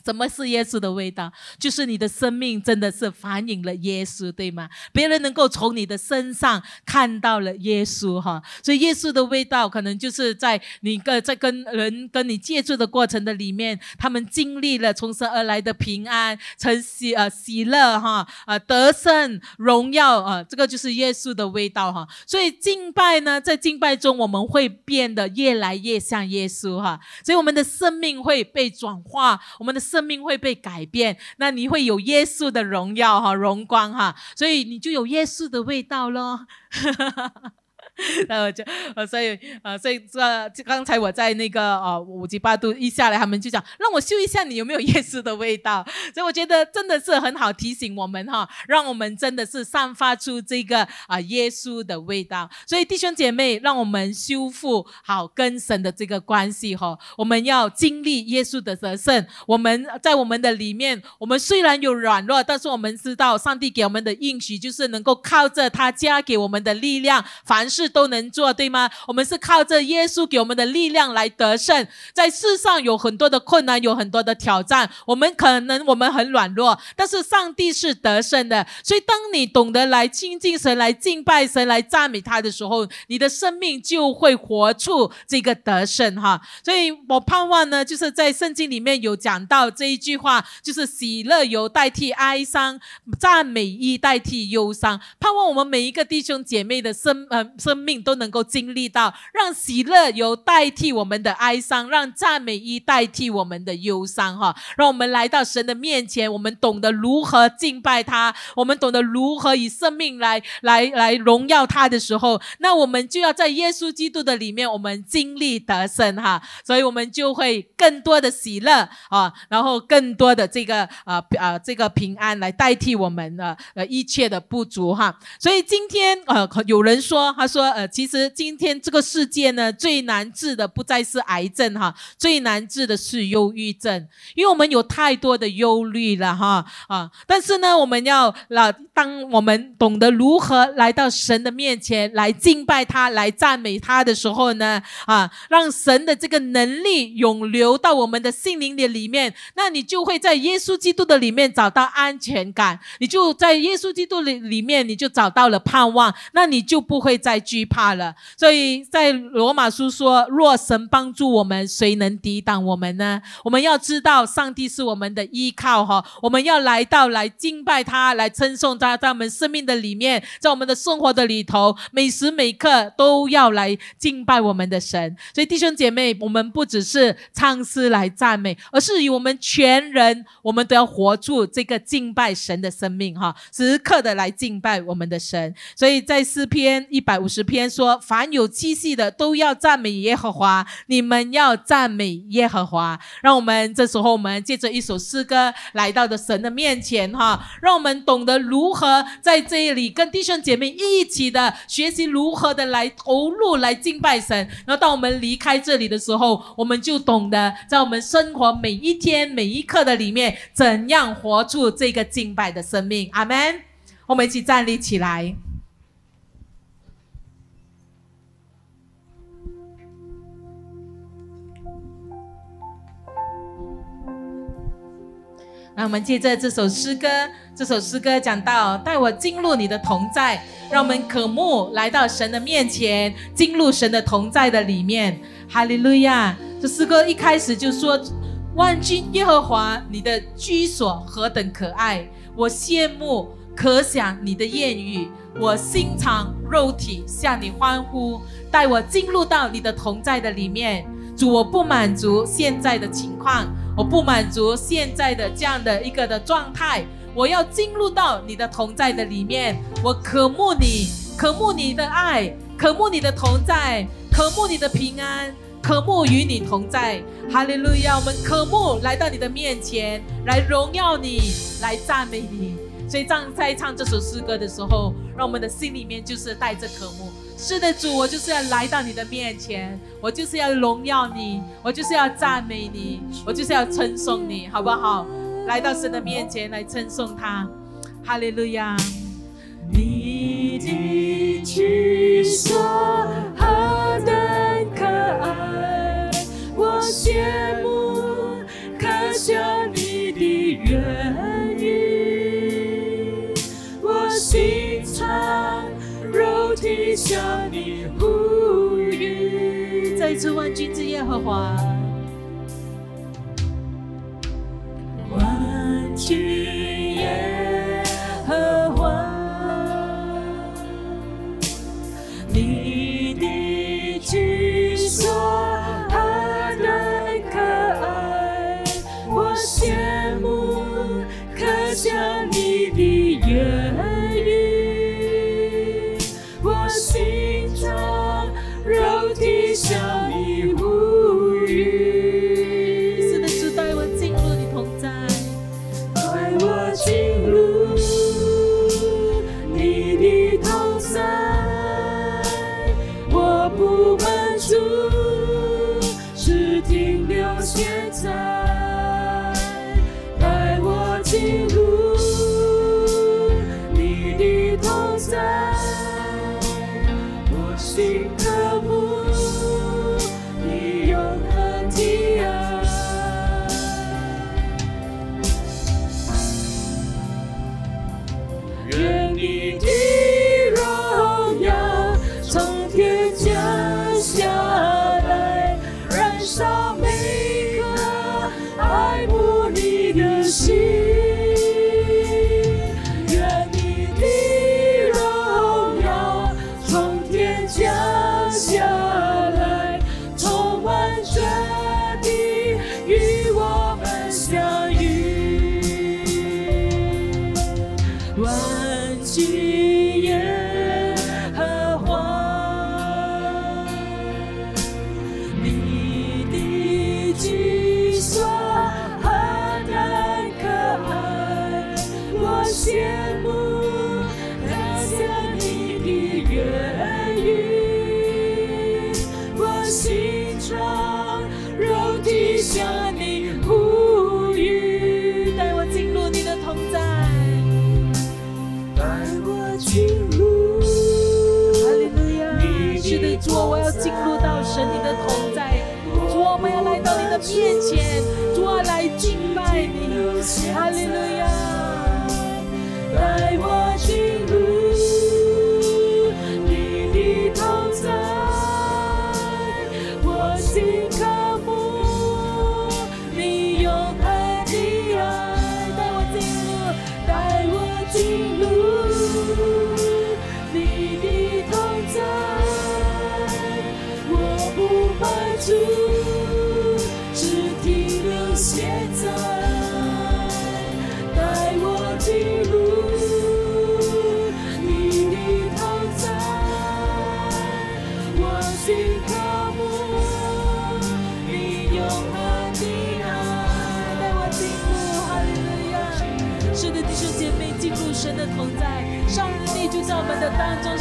什么是耶稣的味道？就是你的生命真的是反映了耶稣，对吗？别人能够从你的身上看到了耶稣，哈。所以耶稣的味道，可能就是在你跟在跟人跟你接触的过程的里面，他们经历了从生而来的平安、成喜呃喜乐，哈啊得胜荣耀啊，这个就是耶稣的味道，哈。所以敬拜呢，在敬拜中我们会变得越来越像耶稣，哈。所以我们的生命会被转化，我们的。生命会被改变，那你会有耶稣的荣耀哈，荣光哈，所以你就有耶稣的味道喽。那我就呃，所以呃，所以这刚才我在那个呃五级八度一下来，他们就讲让我嗅一下你有没有耶稣的味道。所以我觉得真的是很好提醒我们哈，让我们真的是散发出这个啊耶稣的味道。所以弟兄姐妹，让我们修复好跟神的这个关系哈。我们要经历耶稣的得胜。我们在我们的里面，我们虽然有软弱，但是我们知道上帝给我们的应许就是能够靠着他加给我们的力量，凡事。都能做对吗？我们是靠着耶稣给我们的力量来得胜。在世上有很多的困难，有很多的挑战，我们可能我们很软弱，但是上帝是得胜的。所以，当你懂得来亲近神、来敬拜神、来赞美他的时候，你的生命就会活出这个得胜哈。所以我盼望呢，就是在圣经里面有讲到这一句话，就是喜乐由代替哀伤，赞美衣代替忧伤。盼望我们每一个弟兄姐妹的生呃生。生命都能够经历到，让喜乐由代替我们的哀伤，让赞美一代替我们的忧伤哈。让我们来到神的面前，我们懂得如何敬拜他，我们懂得如何以生命来来来荣耀他的时候，那我们就要在耶稣基督的里面，我们经历得胜哈。所以我们就会更多的喜乐啊，然后更多的这个啊啊这个平安来代替我们的呃一切的不足哈。所以今天呃有人说，他说说呃其实今天这个世界呢最难治的不再是癌症哈，最难治的是忧郁症，因为我们有太多的忧虑了哈啊。但是呢，我们要那当我们懂得如何来到神的面前来敬拜他、来赞美他的时候呢啊，让神的这个能力涌流到我们的心灵的里面，那你就会在耶稣基督的里面找到安全感，你就在耶稣基督里里面，你就找到了盼望，那你就不会再惧怕了。所以在罗马书说：“若神帮助我们，谁能抵挡我们呢？”我们要知道，上帝是我们的依靠哈。我们要来到来敬拜他，来称颂他，在我们生命的里面，在我们的生活的里头，每时每刻都要来敬拜我们的神。所以弟兄姐妹，我们不只是唱诗来赞美，而是以我们全人，我们都要活出这个敬拜神的生命哈，时刻的来敬拜我们的神。所以在诗篇一百五十篇说：“凡有气息的，都要赞美耶和华。你们要赞美耶和华。”让我们这时候，我们借着一首诗歌来到的神的面前哈，让我们懂得如何在这里跟弟兄姐妹一起的学习如何的来投入来敬拜神。然后当我们离开这里的时候，我们就懂得在我们生活每一天每一刻的里面，怎样活出这个敬拜的生命。阿门。我们一起站立起来。那我们借着这首诗歌，这首诗歌讲到带我进入你的同在，让我们渴慕来到神的面前，进入神的同在的里面。哈利路亚！这诗歌一开始就说：“万军耶和华，你的居所何等可爱！我羡慕，可想你的言语，我心肠肉体向你欢呼，带我进入到你的同在的里面。主，我不满足现在的情况。”我不满足现在的这样的一个的状态，我要进入到你的同在的里面。我渴慕你，渴慕你的爱，渴慕你的同在，渴慕你的平安，渴慕与你同在。哈利路亚！我们渴慕来到你的面前，来荣耀你，来赞美你。所以，当在唱这首诗歌的时候，让我们的心里面就是带着渴慕。是的，主，我就是要来到你的面前，我就是要荣耀你，我就是要赞美你，我就是要称颂你，好不好？来到神的面前来称颂他，哈利路亚。你的居所何等可爱，我吁，再次万军之耶和华，万军耶不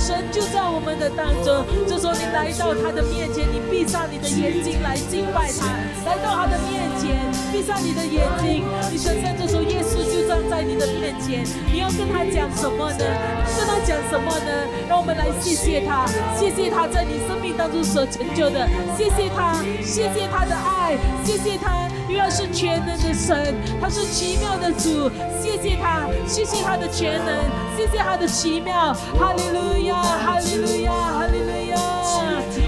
神就在我们的当中。这时候你来到他的面前，你闭上你的眼睛来敬拜他，来到他的面前，闭上你的眼睛，你想象这时候耶稣就站在你的面前，你要跟他讲什么呢？跟他讲什么呢？让我们来谢谢他，谢谢他在你生命当中所成就的，谢谢他，谢谢他的爱，谢谢他。因为他是全能的神，他是奇妙的主，谢他，谢谢他的全能，谢谢他的奇妙，哈利路亚，哈利路亚，哈利路亚。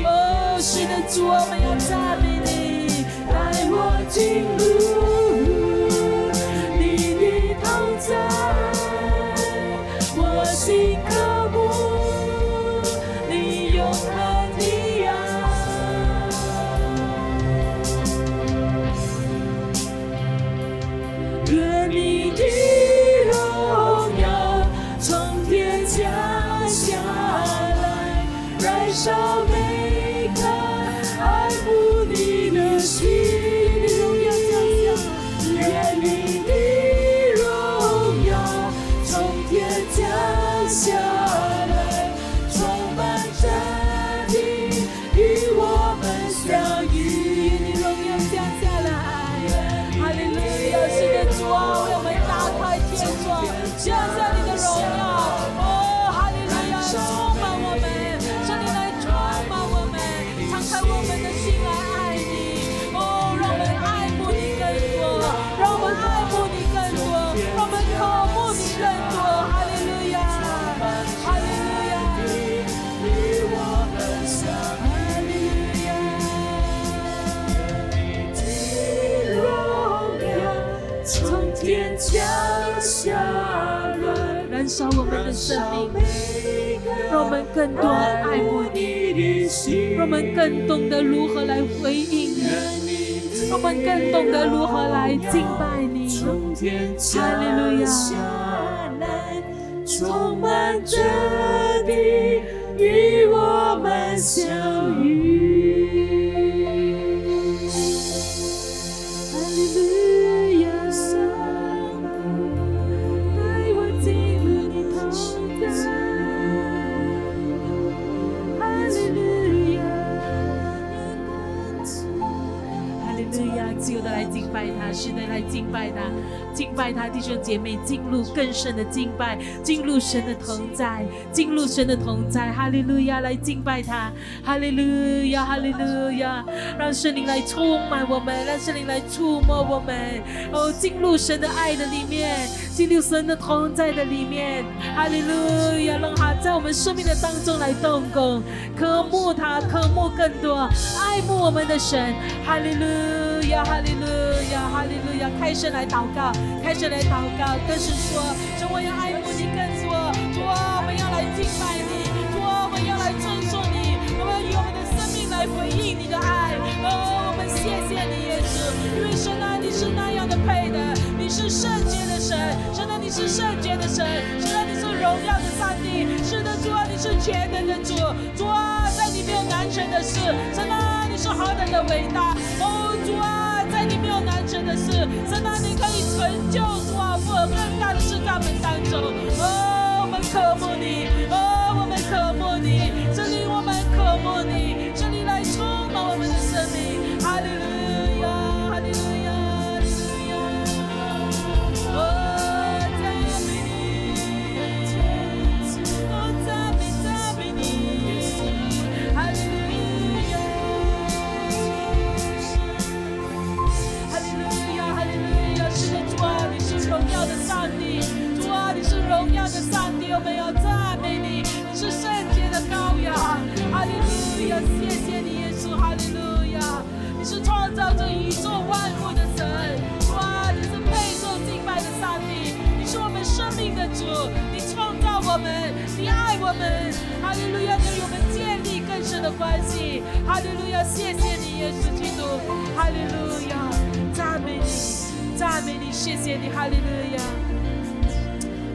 哦，是的，主，我们要赞美你，带我进入生命，让我们更多爱慕你，让我们更懂得如何来回应你，让我们更懂得如何来敬拜你。哈利路亚，充满着你，与我们相遇。拜他，敬拜他，弟兄姐妹进入更深的敬拜，进入神的同在，进入神的同在，哈利路亚，来敬拜他，哈利路亚，哈利路亚，让圣灵来充满我们，让圣灵来触摸我们，哦，进入神的爱的里面，进入神的同在的里面，哈利路亚，让他在我们生命的当中来动工，渴慕他，渴慕更多，爱慕我们的神，哈利路亚，哈利路亚，哈利路亚，开始来祷告，开始来祷告，更是说，主我要爱慕你更多，主，我们要来敬拜你，主，我们要来尊重你，我们要以我们的生命来回应你的爱，哦，我们谢谢你，耶稣，因为神啊，你是那样的配的，你是圣洁的神，神啊，你是圣洁的神，神啊，你是荣耀的上帝，是的，主啊，你是全能的主，主啊，在你没有难成的事，神啊，是何等的伟大，哦，主啊，在你没有难成的事，在那里可以成就主啊，不更大的事在我们当中，哦，我们渴慕你，哦，造这宇宙万物的神，哇，你是配受敬拜的上帝，你是我们生命的主，你创造我们，你爱我们，哈利路亚，你与我们建立更深的关系，哈利路亚，谢谢你耶稣基督，哈利路亚，赞美你，赞美你，谢谢你，哈利路亚，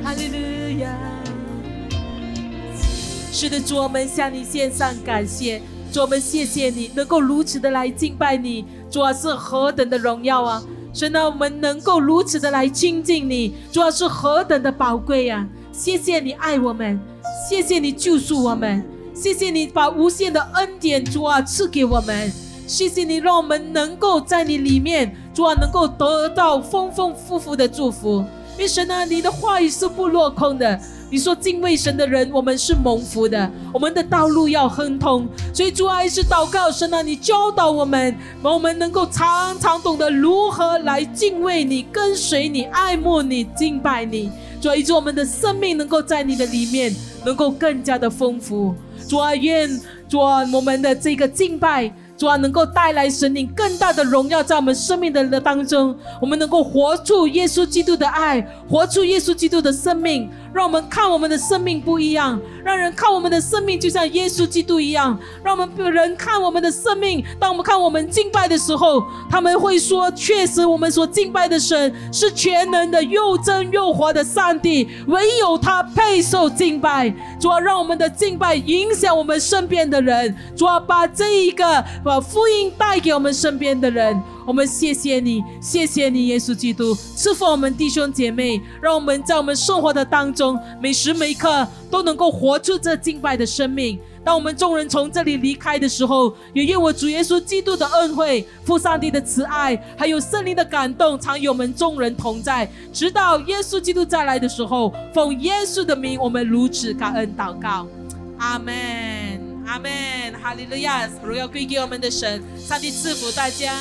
哈利路亚。是的，主，我们向你献上感谢。主，我们谢谢你能够如此的来敬拜你。主啊，是何等的荣耀啊！神啊，我们能够如此的来亲近你，主啊，是何等的宝贵啊！谢谢你爱我们，谢谢你救赎我们，谢谢你把无限的恩典，主啊，赐给我们。谢谢你让我们能够在你里面，主啊，能够得到丰丰富富的祝福。因为神啊，你的话语是不落空的。你说敬畏神的人，我们是蒙福的，我们的道路要亨通。所以主啊，是祷告神啊，你教导我们，让我们能够常常懂得如何来敬畏你、跟随你、爱慕你、敬拜你。主啊，以致我们的生命能够在你的里面，能够更加的丰富。主啊，愿主啊，我们的这个敬拜。主啊，能够带来神灵更大的荣耀，在我们生命的当中，我们能够活出耶稣基督的爱，活出耶稣基督的生命，让我们看我们的生命不一样，让人看我们的生命就像耶稣基督一样，让我们人看我们的生命。当我们看我们敬拜的时候，他们会说：确实，我们所敬拜的神是全能的、又真又活的上帝，唯有他配受敬拜。主啊，让我们的敬拜影响我们身边的人。主啊，把这一个。把福音带给我们身边的人，我们谢谢你，谢谢你，耶稣基督赐福我们弟兄姐妹，让我们在我们生活的当中，每时每刻都能够活出这敬拜的生命。当我们众人从这里离开的时候，也愿我主耶稣基督的恩惠、父上帝的慈爱，还有圣灵的感动，常与我们众人同在，直到耶稣基督再来的时候。奉耶稣的名，我们如此感恩祷告，阿门。阿门，哈利路亚！荣耀归给我们的神，上帝赐福大家。